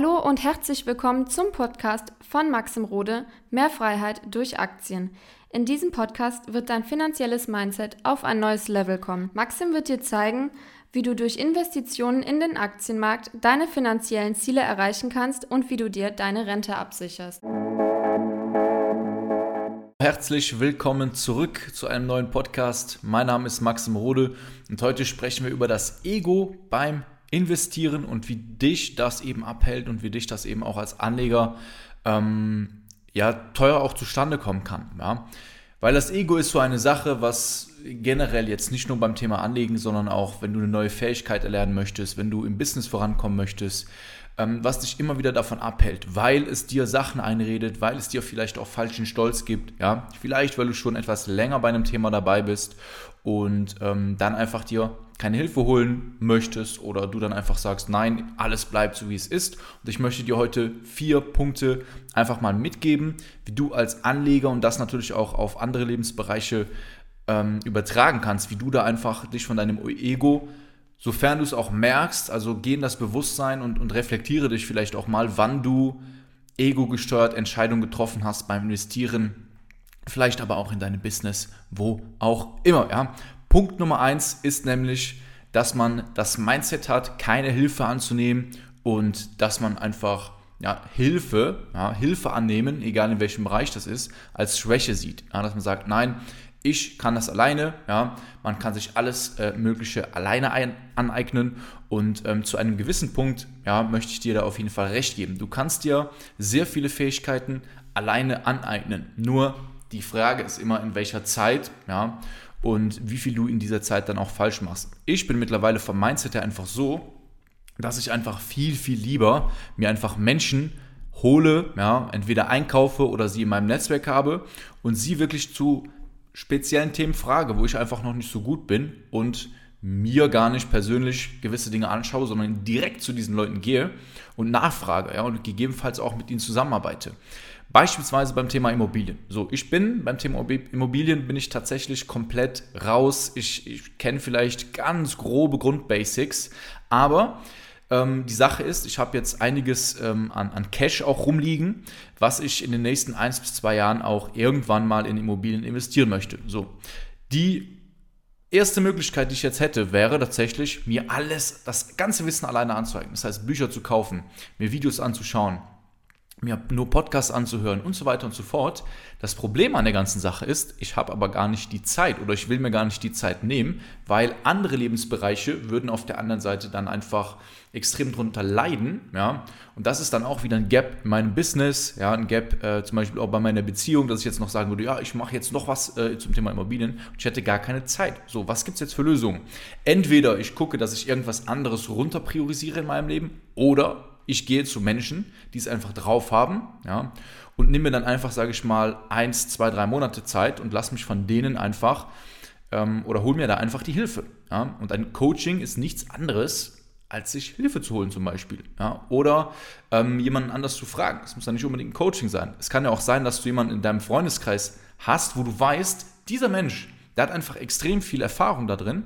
Hallo und herzlich willkommen zum Podcast von Maxim Rode Mehr Freiheit durch Aktien. In diesem Podcast wird dein finanzielles Mindset auf ein neues Level kommen. Maxim wird dir zeigen, wie du durch Investitionen in den Aktienmarkt deine finanziellen Ziele erreichen kannst und wie du dir deine Rente absicherst. Herzlich willkommen zurück zu einem neuen Podcast. Mein Name ist Maxim Rode und heute sprechen wir über das Ego beim investieren und wie dich das eben abhält und wie dich das eben auch als Anleger ähm, ja, teuer auch zustande kommen kann. Ja? Weil das Ego ist so eine Sache, was generell jetzt nicht nur beim Thema Anlegen, sondern auch, wenn du eine neue Fähigkeit erlernen möchtest, wenn du im Business vorankommen möchtest, ähm, was dich immer wieder davon abhält, weil es dir Sachen einredet, weil es dir vielleicht auch falschen Stolz gibt, ja, vielleicht weil du schon etwas länger bei einem Thema dabei bist und ähm, dann einfach dir keine Hilfe holen möchtest oder du dann einfach sagst, nein, alles bleibt so wie es ist. Und ich möchte dir heute vier Punkte einfach mal mitgeben, wie du als Anleger und das natürlich auch auf andere Lebensbereiche ähm, übertragen kannst, wie du da einfach dich von deinem Ego, sofern du es auch merkst, also geh in das Bewusstsein und, und reflektiere dich vielleicht auch mal, wann du ego-gesteuert Entscheidungen getroffen hast beim Investieren, vielleicht aber auch in deinem Business, wo auch immer. Ja? Punkt Nummer eins ist nämlich, dass man das Mindset hat, keine Hilfe anzunehmen und dass man einfach ja, Hilfe, ja, Hilfe annehmen, egal in welchem Bereich das ist, als Schwäche sieht. Ja, dass man sagt, nein, ich kann das alleine, ja, man kann sich alles äh, Mögliche alleine ein, aneignen und ähm, zu einem gewissen Punkt, ja, möchte ich dir da auf jeden Fall recht geben. Du kannst dir sehr viele Fähigkeiten alleine aneignen. Nur die Frage ist immer, in welcher Zeit, ja, und wie viel du in dieser Zeit dann auch falsch machst. Ich bin mittlerweile vom Mindset her einfach so, dass ich einfach viel, viel lieber mir einfach Menschen hole, ja, entweder einkaufe oder sie in meinem Netzwerk habe und sie wirklich zu speziellen Themen frage, wo ich einfach noch nicht so gut bin und mir gar nicht persönlich gewisse Dinge anschaue, sondern direkt zu diesen Leuten gehe und nachfrage ja, und gegebenenfalls auch mit ihnen zusammenarbeite. Beispielsweise beim Thema Immobilien. So, ich bin beim Thema Immobilien bin ich tatsächlich komplett raus. Ich, ich kenne vielleicht ganz grobe Grundbasics, aber ähm, die Sache ist, ich habe jetzt einiges ähm, an, an Cash auch rumliegen, was ich in den nächsten eins bis zwei Jahren auch irgendwann mal in Immobilien investieren möchte. So, die erste Möglichkeit, die ich jetzt hätte, wäre tatsächlich, mir alles, das ganze Wissen alleine anzueignen. Das heißt, Bücher zu kaufen, mir Videos anzuschauen, mir nur Podcasts anzuhören und so weiter und so fort. Das Problem an der ganzen Sache ist, ich habe aber gar nicht die Zeit oder ich will mir gar nicht die Zeit nehmen, weil andere Lebensbereiche würden auf der anderen Seite dann einfach extrem drunter leiden, ja. Und das ist dann auch wieder ein Gap in meinem Business, ja, ein Gap äh, zum Beispiel auch bei meiner Beziehung, dass ich jetzt noch sagen würde, ja, ich mache jetzt noch was äh, zum Thema Immobilien und ich hätte gar keine Zeit. So, was gibt es jetzt für Lösungen? Entweder ich gucke, dass ich irgendwas anderes runter priorisiere in meinem Leben oder ich gehe zu Menschen, die es einfach drauf haben, ja, und nehme mir dann einfach, sage ich mal, eins, zwei, drei Monate Zeit und lasse mich von denen einfach ähm, oder hole mir da einfach die Hilfe. Ja. Und ein Coaching ist nichts anderes, als sich Hilfe zu holen zum Beispiel. Ja. Oder ähm, jemanden anders zu fragen. Es muss ja nicht unbedingt ein Coaching sein. Es kann ja auch sein, dass du jemanden in deinem Freundeskreis hast, wo du weißt, dieser Mensch, der hat einfach extrem viel Erfahrung da drin.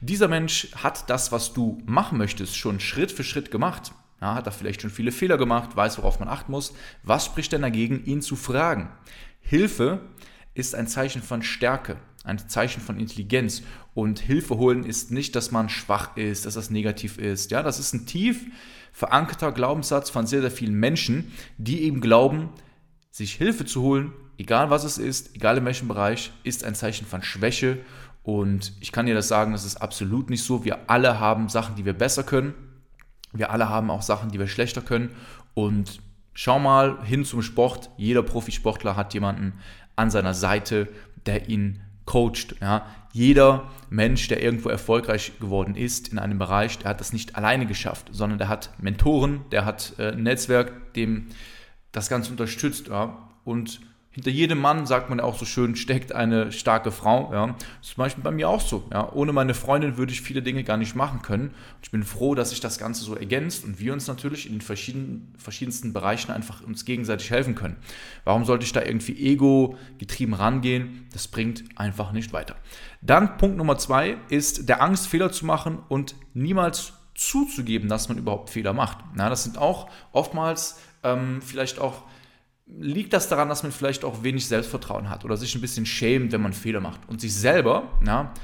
Dieser Mensch hat das, was du machen möchtest, schon Schritt für Schritt gemacht. Ja, hat er vielleicht schon viele Fehler gemacht, weiß, worauf man achten muss. Was spricht denn dagegen, ihn zu fragen? Hilfe ist ein Zeichen von Stärke, ein Zeichen von Intelligenz. Und Hilfe holen ist nicht, dass man schwach ist, dass das negativ ist. Ja, das ist ein tief verankerter Glaubenssatz von sehr, sehr vielen Menschen, die eben glauben, sich Hilfe zu holen, egal was es ist, egal in welchem Bereich, ist ein Zeichen von Schwäche. Und ich kann dir das sagen, das ist absolut nicht so. Wir alle haben Sachen, die wir besser können. Wir alle haben auch Sachen, die wir schlechter können. Und schau mal hin zum Sport. Jeder Profisportler hat jemanden an seiner Seite, der ihn coacht. Ja. Jeder Mensch, der irgendwo erfolgreich geworden ist in einem Bereich, der hat das nicht alleine geschafft, sondern der hat Mentoren, der hat äh, ein Netzwerk, dem das Ganze unterstützt. Ja. Und hinter jedem Mann, sagt man auch so schön, steckt eine starke Frau. Ja. Das ist zum Beispiel bei mir auch so. Ja. Ohne meine Freundin würde ich viele Dinge gar nicht machen können. Und ich bin froh, dass sich das Ganze so ergänzt und wir uns natürlich in den verschiedenen, verschiedensten Bereichen einfach uns gegenseitig helfen können. Warum sollte ich da irgendwie ego-getrieben rangehen? Das bringt einfach nicht weiter. Dann Punkt Nummer zwei ist der Angst, Fehler zu machen und niemals zuzugeben, dass man überhaupt Fehler macht. Ja, das sind auch oftmals ähm, vielleicht auch, liegt das daran, dass man vielleicht auch wenig Selbstvertrauen hat oder sich ein bisschen schämt, wenn man Fehler macht. Und sich selber, ja,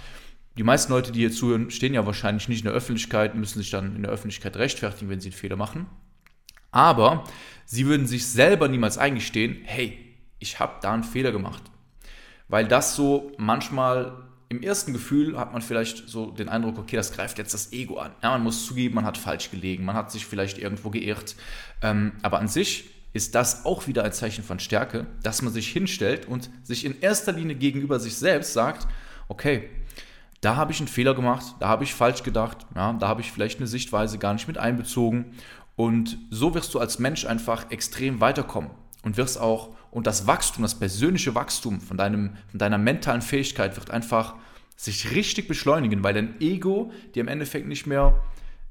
die meisten Leute, die hier zuhören, stehen ja wahrscheinlich nicht in der Öffentlichkeit, müssen sich dann in der Öffentlichkeit rechtfertigen, wenn sie einen Fehler machen. Aber sie würden sich selber niemals eingestehen, hey, ich habe da einen Fehler gemacht. Weil das so manchmal im ersten Gefühl hat man vielleicht so den Eindruck, okay, das greift jetzt das Ego an. Ja, man muss zugeben, man hat falsch gelegen, man hat sich vielleicht irgendwo geirrt. Ähm, aber an sich ist das auch wieder ein Zeichen von Stärke, dass man sich hinstellt und sich in erster Linie gegenüber sich selbst sagt, okay, da habe ich einen Fehler gemacht, da habe ich falsch gedacht, ja, da habe ich vielleicht eine Sichtweise gar nicht mit einbezogen. Und so wirst du als Mensch einfach extrem weiterkommen und wirst auch, und das Wachstum, das persönliche Wachstum von, deinem, von deiner mentalen Fähigkeit wird einfach sich richtig beschleunigen, weil dein Ego dir im Endeffekt nicht mehr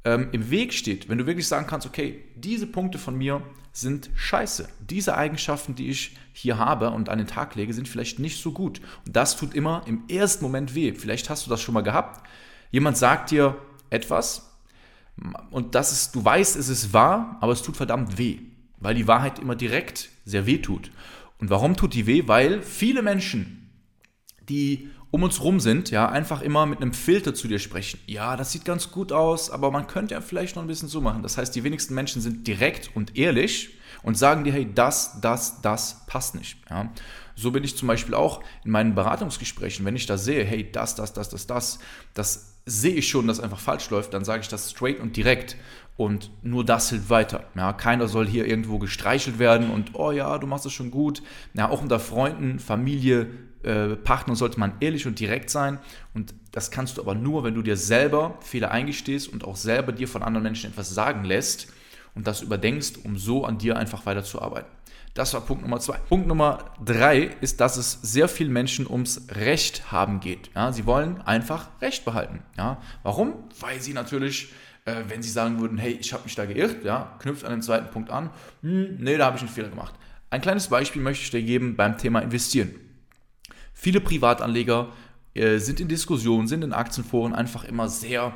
ähm, im Weg steht. Wenn du wirklich sagen kannst, okay, diese Punkte von mir sind scheiße. Diese Eigenschaften, die ich hier habe und an den Tag lege, sind vielleicht nicht so gut. Und das tut immer im ersten Moment weh. Vielleicht hast du das schon mal gehabt. Jemand sagt dir etwas und das ist, du weißt, es ist wahr, aber es tut verdammt weh, weil die Wahrheit immer direkt sehr weh tut. Und warum tut die weh? Weil viele Menschen, die um uns rum sind, ja, einfach immer mit einem Filter zu dir sprechen. Ja, das sieht ganz gut aus, aber man könnte ja vielleicht noch ein bisschen so machen. Das heißt, die wenigsten Menschen sind direkt und ehrlich und sagen dir, hey, das, das, das passt nicht. Ja. So bin ich zum Beispiel auch in meinen Beratungsgesprächen, wenn ich da sehe, hey, das, das, das, das, das, das sehe ich schon, dass einfach falsch läuft, dann sage ich das straight und direkt. Und nur das hilft weiter. Ja, keiner soll hier irgendwo gestreichelt werden und, oh ja, du machst es schon gut. Ja, auch unter Freunden, Familie, äh, Partner sollte man ehrlich und direkt sein. Und das kannst du aber nur, wenn du dir selber Fehler eingestehst und auch selber dir von anderen Menschen etwas sagen lässt und das überdenkst, um so an dir einfach weiterzuarbeiten. Das war Punkt Nummer zwei. Punkt Nummer drei ist, dass es sehr vielen Menschen ums Recht haben geht. Ja, sie wollen einfach Recht behalten. Ja, warum? Weil sie natürlich, äh, wenn sie sagen würden, hey, ich habe mich da geirrt, ja, knüpft an den zweiten Punkt an, hm, nee, da habe ich einen Fehler gemacht. Ein kleines Beispiel möchte ich dir geben beim Thema Investieren. Viele Privatanleger äh, sind in Diskussionen, sind in Aktienforen einfach immer sehr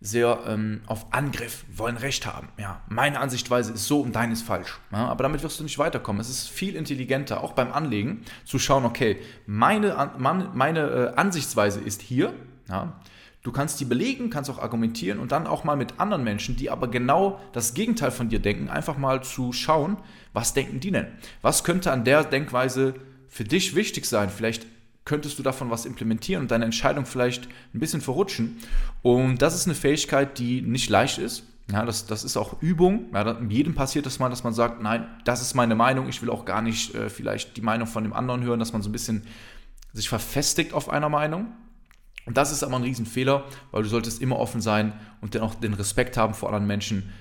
sehr ähm, auf Angriff, wollen Recht haben. Ja, meine Ansichtweise ist so und deine ist falsch. Ja, aber damit wirst du nicht weiterkommen. Es ist viel intelligenter, auch beim Anlegen, zu schauen, okay, meine, meine äh, Ansichtsweise ist hier. Ja, du kannst die belegen, kannst auch argumentieren und dann auch mal mit anderen Menschen, die aber genau das Gegenteil von dir denken, einfach mal zu schauen, was denken die denn? Was könnte an der Denkweise für dich wichtig sein? Vielleicht könntest du davon was implementieren und deine Entscheidung vielleicht ein bisschen verrutschen. Und das ist eine Fähigkeit, die nicht leicht ist. Ja, das, das ist auch Übung. Ja, jedem passiert das mal, dass man sagt, nein, das ist meine Meinung, ich will auch gar nicht äh, vielleicht die Meinung von dem anderen hören, dass man so ein bisschen sich verfestigt auf einer Meinung. Und das ist aber ein Riesenfehler, weil du solltest immer offen sein und dann auch den Respekt haben vor anderen Menschen.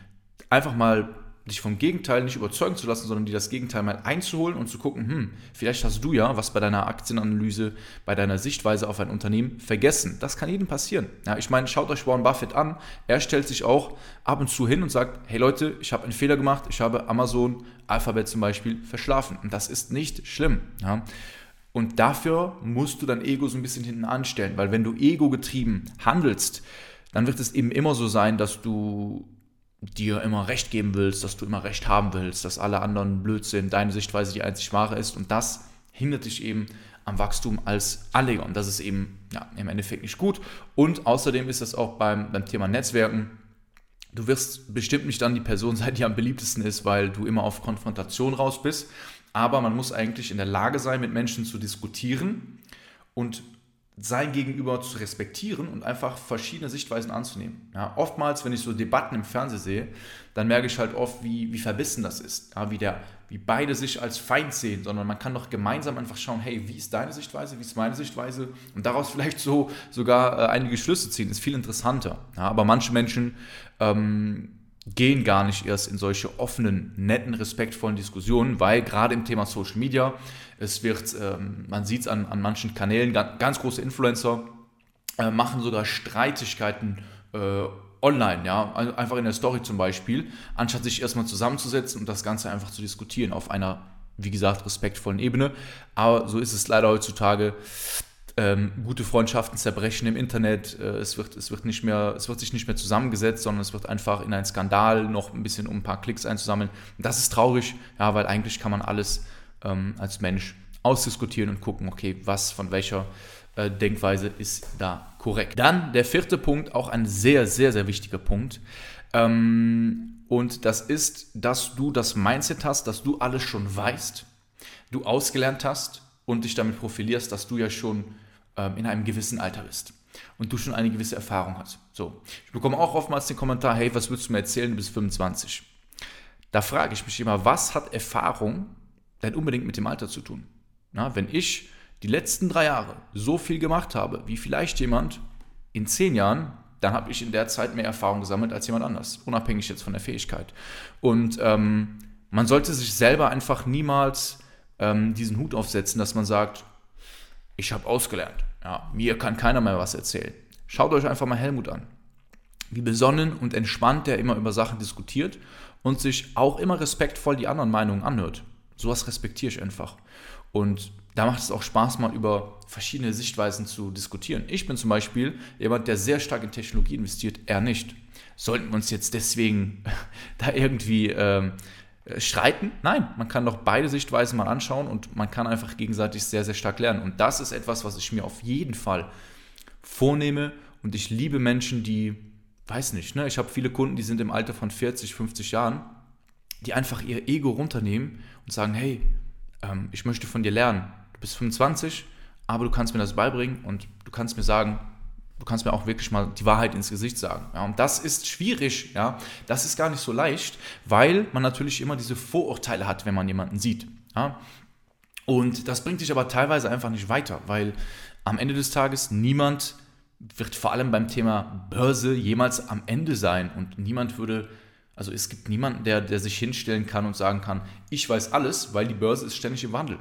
Einfach mal dich vom Gegenteil nicht überzeugen zu lassen, sondern dir das Gegenteil mal einzuholen und zu gucken, hm, vielleicht hast du ja was bei deiner Aktienanalyse, bei deiner Sichtweise auf ein Unternehmen vergessen. Das kann jedem passieren. Ja, ich meine, schaut euch Warren Buffett an. Er stellt sich auch ab und zu hin und sagt, hey Leute, ich habe einen Fehler gemacht, ich habe Amazon, Alphabet zum Beispiel verschlafen. Und das ist nicht schlimm. Ja. Und dafür musst du dein Ego so ein bisschen hinten anstellen, weil wenn du ego-getrieben handelst, dann wird es eben immer so sein, dass du dir immer Recht geben willst, dass du immer Recht haben willst, dass alle anderen blöd sind, deine Sichtweise die einzig wahre ist. Und das hindert dich eben am Wachstum als Anleger. Und das ist eben ja, im Endeffekt nicht gut. Und außerdem ist das auch beim, beim Thema Netzwerken, du wirst bestimmt nicht dann die Person sein, die am beliebtesten ist, weil du immer auf Konfrontation raus bist, aber man muss eigentlich in der Lage sein, mit Menschen zu diskutieren und sein Gegenüber zu respektieren und einfach verschiedene Sichtweisen anzunehmen. Ja, oftmals, wenn ich so Debatten im Fernsehen sehe, dann merke ich halt oft, wie, wie verbissen das ist, ja, wie, der, wie beide sich als Feind sehen, sondern man kann doch gemeinsam einfach schauen, hey, wie ist deine Sichtweise, wie ist meine Sichtweise und daraus vielleicht so sogar äh, einige Schlüsse ziehen, ist viel interessanter. Ja, aber manche Menschen ähm, gehen gar nicht erst in solche offenen, netten, respektvollen Diskussionen, weil gerade im Thema Social Media, es wird, ähm, man sieht es an, an manchen Kanälen, ganz, ganz große Influencer äh, machen sogar Streitigkeiten äh, online, ja, einfach in der Story zum Beispiel, anstatt sich erstmal zusammenzusetzen und das Ganze einfach zu diskutieren auf einer, wie gesagt, respektvollen Ebene. Aber so ist es leider heutzutage ähm, gute Freundschaften zerbrechen im Internet, äh, es, wird, es, wird nicht mehr, es wird sich nicht mehr zusammengesetzt, sondern es wird einfach in einen Skandal noch ein bisschen um ein paar Klicks einzusammeln. das ist traurig, ja, weil eigentlich kann man alles ähm, als Mensch ausdiskutieren und gucken, okay, was von welcher äh, Denkweise ist da korrekt. Dann der vierte Punkt, auch ein sehr, sehr, sehr wichtiger Punkt. Ähm, und das ist, dass du das Mindset hast, dass du alles schon weißt, du ausgelernt hast und dich damit profilierst, dass du ja schon ähm, in einem gewissen Alter bist und du schon eine gewisse Erfahrung hast. So, ich bekomme auch oftmals den Kommentar, hey, was würdest du mir erzählen, du bist 25. Da frage ich mich immer, was hat Erfahrung denn unbedingt mit dem Alter zu tun? Na, wenn ich die letzten drei Jahre so viel gemacht habe, wie vielleicht jemand in zehn Jahren, dann habe ich in der Zeit mehr Erfahrung gesammelt als jemand anders, unabhängig jetzt von der Fähigkeit. Und ähm, man sollte sich selber einfach niemals ähm, diesen Hut aufsetzen, dass man sagt, ich habe ausgelernt. Ja, mir kann keiner mehr was erzählen. Schaut euch einfach mal Helmut an. Wie besonnen und entspannt der immer über Sachen diskutiert und sich auch immer respektvoll die anderen Meinungen anhört. Sowas respektiere ich einfach. Und da macht es auch Spaß, mal über verschiedene Sichtweisen zu diskutieren. Ich bin zum Beispiel jemand, der sehr stark in Technologie investiert, er nicht. Sollten wir uns jetzt deswegen da irgendwie ähm, streiten? Nein, man kann doch beide Sichtweisen mal anschauen und man kann einfach gegenseitig sehr, sehr stark lernen. Und das ist etwas, was ich mir auf jeden Fall vornehme. Und ich liebe Menschen, die, weiß nicht, ne, ich habe viele Kunden, die sind im Alter von 40, 50 Jahren, die einfach ihr Ego runternehmen und sagen, hey, ähm, ich möchte von dir lernen du bist 25, aber du kannst mir das beibringen und du kannst mir sagen, du kannst mir auch wirklich mal die Wahrheit ins Gesicht sagen. Ja, und das ist schwierig, ja, das ist gar nicht so leicht, weil man natürlich immer diese Vorurteile hat, wenn man jemanden sieht. Ja. Und das bringt dich aber teilweise einfach nicht weiter, weil am Ende des Tages niemand wird vor allem beim Thema Börse jemals am Ende sein und niemand würde, also es gibt niemanden, der, der sich hinstellen kann und sagen kann, ich weiß alles, weil die Börse ist ständig im Wandel.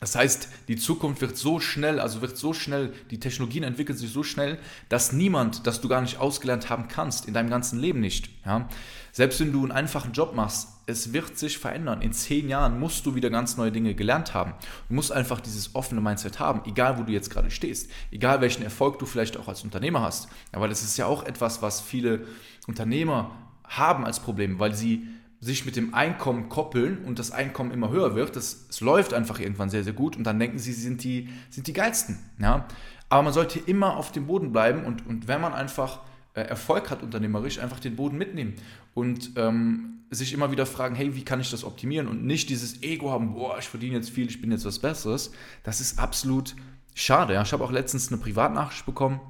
Das heißt, die Zukunft wird so schnell, also wird so schnell, die Technologien entwickeln sich so schnell, dass niemand, dass du gar nicht ausgelernt haben kannst, in deinem ganzen Leben nicht. Ja? Selbst wenn du einen einfachen Job machst, es wird sich verändern. In zehn Jahren musst du wieder ganz neue Dinge gelernt haben. Du musst einfach dieses offene Mindset haben, egal wo du jetzt gerade stehst, egal welchen Erfolg du vielleicht auch als Unternehmer hast. Weil das ist ja auch etwas, was viele Unternehmer haben als Problem, weil sie sich mit dem Einkommen koppeln und das Einkommen immer höher wird, das, es läuft einfach irgendwann sehr, sehr gut und dann denken sie, sie sind die, sind die geilsten. Ja? Aber man sollte immer auf dem Boden bleiben und, und wenn man einfach äh, Erfolg hat unternehmerisch, einfach den Boden mitnehmen und ähm, sich immer wieder fragen, hey, wie kann ich das optimieren und nicht dieses Ego haben, boah, ich verdiene jetzt viel, ich bin jetzt was Besseres. Das ist absolut schade. Ja? Ich habe auch letztens eine Privatnachricht bekommen,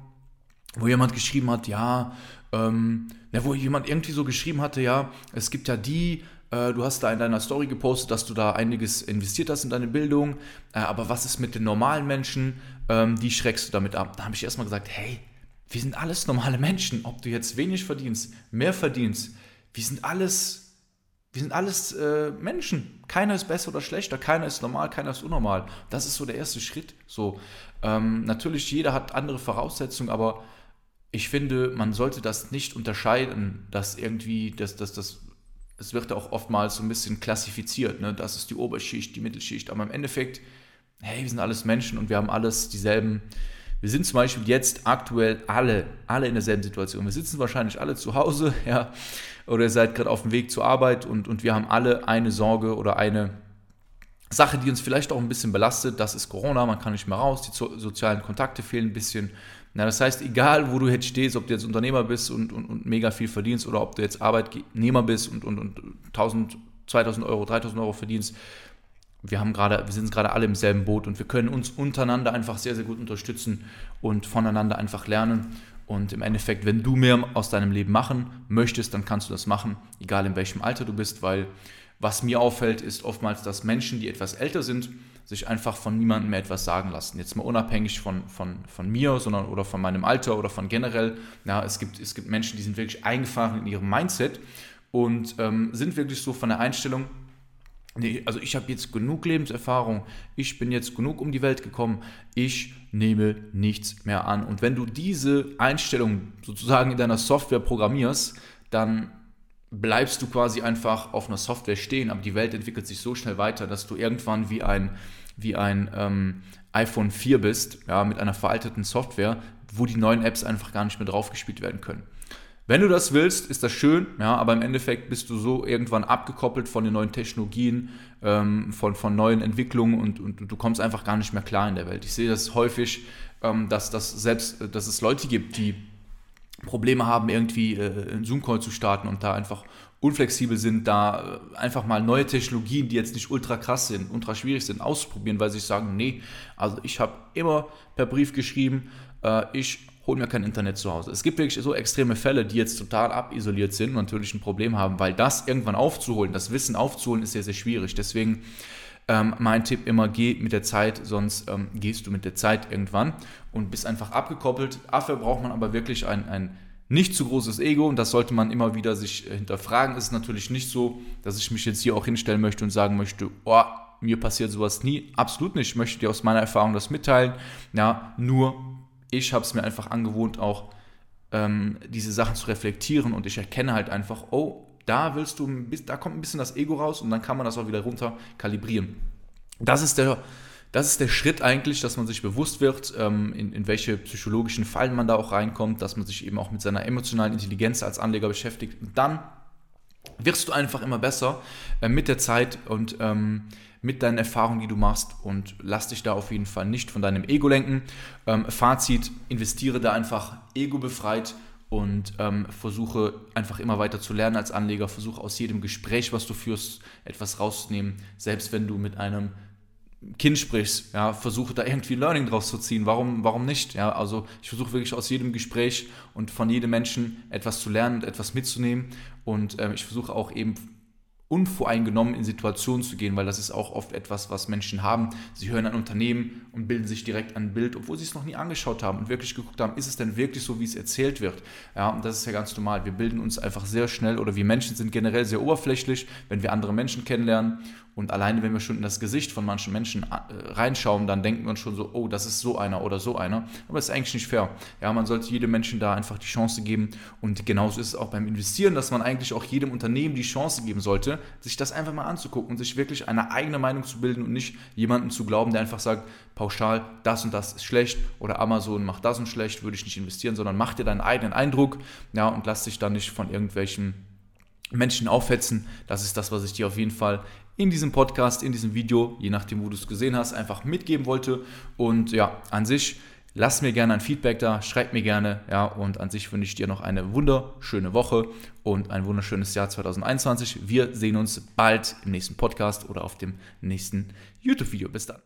wo jemand geschrieben hat, ja, ähm, ja, wo jemand irgendwie so geschrieben hatte, ja, es gibt ja die, äh, du hast da in deiner Story gepostet, dass du da einiges investiert hast in deine Bildung, äh, aber was ist mit den normalen Menschen, ähm, die schreckst du damit ab? Da habe ich erstmal gesagt, hey, wir sind alles normale Menschen, ob du jetzt wenig verdienst, mehr verdienst, wir sind alles, wir sind alles äh, Menschen. Keiner ist besser oder schlechter, keiner ist normal, keiner ist unnormal. Das ist so der erste Schritt. So, ähm, natürlich, jeder hat andere Voraussetzungen, aber ich finde, man sollte das nicht unterscheiden, dass irgendwie, dass das, das, es wird auch oftmals so ein bisschen klassifiziert, ne? das ist die Oberschicht, die Mittelschicht, aber im Endeffekt, hey, wir sind alles Menschen und wir haben alles dieselben, wir sind zum Beispiel jetzt aktuell alle, alle in derselben Situation. Wir sitzen wahrscheinlich alle zu Hause, ja, oder ihr seid gerade auf dem Weg zur Arbeit und, und wir haben alle eine Sorge oder eine Sache, die uns vielleicht auch ein bisschen belastet, das ist Corona, man kann nicht mehr raus, die sozialen Kontakte fehlen ein bisschen na, das heißt, egal wo du jetzt stehst, ob du jetzt Unternehmer bist und, und, und mega viel verdienst oder ob du jetzt Arbeitnehmer bist und, und, und 1000, 2000 Euro, 3000 Euro verdienst, wir, haben grade, wir sind gerade alle im selben Boot und wir können uns untereinander einfach sehr, sehr gut unterstützen und voneinander einfach lernen. Und im Endeffekt, wenn du mehr aus deinem Leben machen möchtest, dann kannst du das machen, egal in welchem Alter du bist, weil was mir auffällt, ist oftmals, dass Menschen, die etwas älter sind, sich einfach von niemandem mehr etwas sagen lassen. Jetzt mal unabhängig von, von, von mir, sondern oder von meinem Alter oder von generell. Ja, es, gibt, es gibt Menschen, die sind wirklich eingefahren in ihrem Mindset und ähm, sind wirklich so von der Einstellung, nee, also ich habe jetzt genug Lebenserfahrung, ich bin jetzt genug um die Welt gekommen, ich nehme nichts mehr an. Und wenn du diese Einstellung sozusagen in deiner Software programmierst, dann bleibst du quasi einfach auf einer Software stehen, aber die Welt entwickelt sich so schnell weiter, dass du irgendwann wie ein wie ein ähm, iPhone 4 bist, ja, mit einer veralteten Software, wo die neuen Apps einfach gar nicht mehr draufgespielt werden können. Wenn du das willst, ist das schön, ja, aber im Endeffekt bist du so irgendwann abgekoppelt von den neuen Technologien, ähm, von, von neuen Entwicklungen und, und du kommst einfach gar nicht mehr klar in der Welt. Ich sehe das häufig, ähm, dass, dass, selbst, dass es Leute gibt, die Probleme haben, irgendwie äh, einen Zoom-Call zu starten und da einfach unflexibel sind, da äh, einfach mal neue Technologien, die jetzt nicht ultra krass sind, ultra schwierig sind, auszuprobieren, weil sie sagen, nee, also ich habe immer per Brief geschrieben, äh, ich hole mir kein Internet zu Hause. Es gibt wirklich so extreme Fälle, die jetzt total abisoliert sind und natürlich ein Problem haben, weil das irgendwann aufzuholen, das Wissen aufzuholen, ist sehr, sehr schwierig. Deswegen ähm, mein Tipp immer, geh mit der Zeit, sonst ähm, gehst du mit der Zeit irgendwann und bist einfach abgekoppelt. Dafür braucht man aber wirklich ein, ein nicht zu großes Ego und das sollte man immer wieder sich äh, hinterfragen. Es ist natürlich nicht so, dass ich mich jetzt hier auch hinstellen möchte und sagen möchte, oh, mir passiert sowas nie. Absolut nicht. Ich möchte dir aus meiner Erfahrung das mitteilen. Ja, nur ich habe es mir einfach angewohnt, auch ähm, diese Sachen zu reflektieren und ich erkenne halt einfach, oh, da willst du, da kommt ein bisschen das Ego raus und dann kann man das auch wieder runter kalibrieren. Das ist der, das ist der Schritt eigentlich, dass man sich bewusst wird, ähm, in, in welche psychologischen Fallen man da auch reinkommt, dass man sich eben auch mit seiner emotionalen Intelligenz als Anleger beschäftigt. Und dann wirst du einfach immer besser äh, mit der Zeit und ähm, mit deinen Erfahrungen, die du machst und lass dich da auf jeden Fall nicht von deinem Ego lenken. Ähm, Fazit, investiere da einfach ego-befreit und ähm, versuche einfach immer weiter zu lernen als Anleger, versuche aus jedem Gespräch, was du führst, etwas rauszunehmen, selbst wenn du mit einem Kind sprichst, ja, versuche da irgendwie Learning draus zu ziehen. Warum, warum nicht? Ja, also ich versuche wirklich aus jedem Gespräch und von jedem Menschen etwas zu lernen und etwas mitzunehmen. Und ähm, ich versuche auch eben unvoreingenommen in Situationen zu gehen, weil das ist auch oft etwas, was Menschen haben. Sie hören ein Unternehmen und bilden sich direkt ein Bild, obwohl sie es noch nie angeschaut haben und wirklich geguckt haben, ist es denn wirklich so, wie es erzählt wird? Ja, und das ist ja ganz normal. Wir bilden uns einfach sehr schnell oder wir Menschen sind generell sehr oberflächlich, wenn wir andere Menschen kennenlernen und alleine, wenn wir schon in das Gesicht von manchen Menschen äh, reinschauen, dann denken wir schon so, oh, das ist so einer oder so einer. Aber das ist eigentlich nicht fair. Ja, man sollte jedem Menschen da einfach die Chance geben. Und genauso ist es auch beim Investieren, dass man eigentlich auch jedem Unternehmen die Chance geben sollte, sich das einfach mal anzugucken und sich wirklich eine eigene Meinung zu bilden und nicht jemanden zu glauben, der einfach sagt, pauschal, das und das ist schlecht oder Amazon macht das und schlecht, würde ich nicht investieren, sondern mach dir deinen eigenen Eindruck ja, und lass dich dann nicht von irgendwelchen Menschen aufhetzen. Das ist das, was ich dir auf jeden Fall in diesem Podcast, in diesem Video, je nachdem, wo du es gesehen hast, einfach mitgeben wollte. Und ja, an sich, lass mir gerne ein Feedback da, schreib mir gerne. Ja, und an sich wünsche ich dir noch eine wunderschöne Woche und ein wunderschönes Jahr 2021. Wir sehen uns bald im nächsten Podcast oder auf dem nächsten YouTube-Video. Bis dann.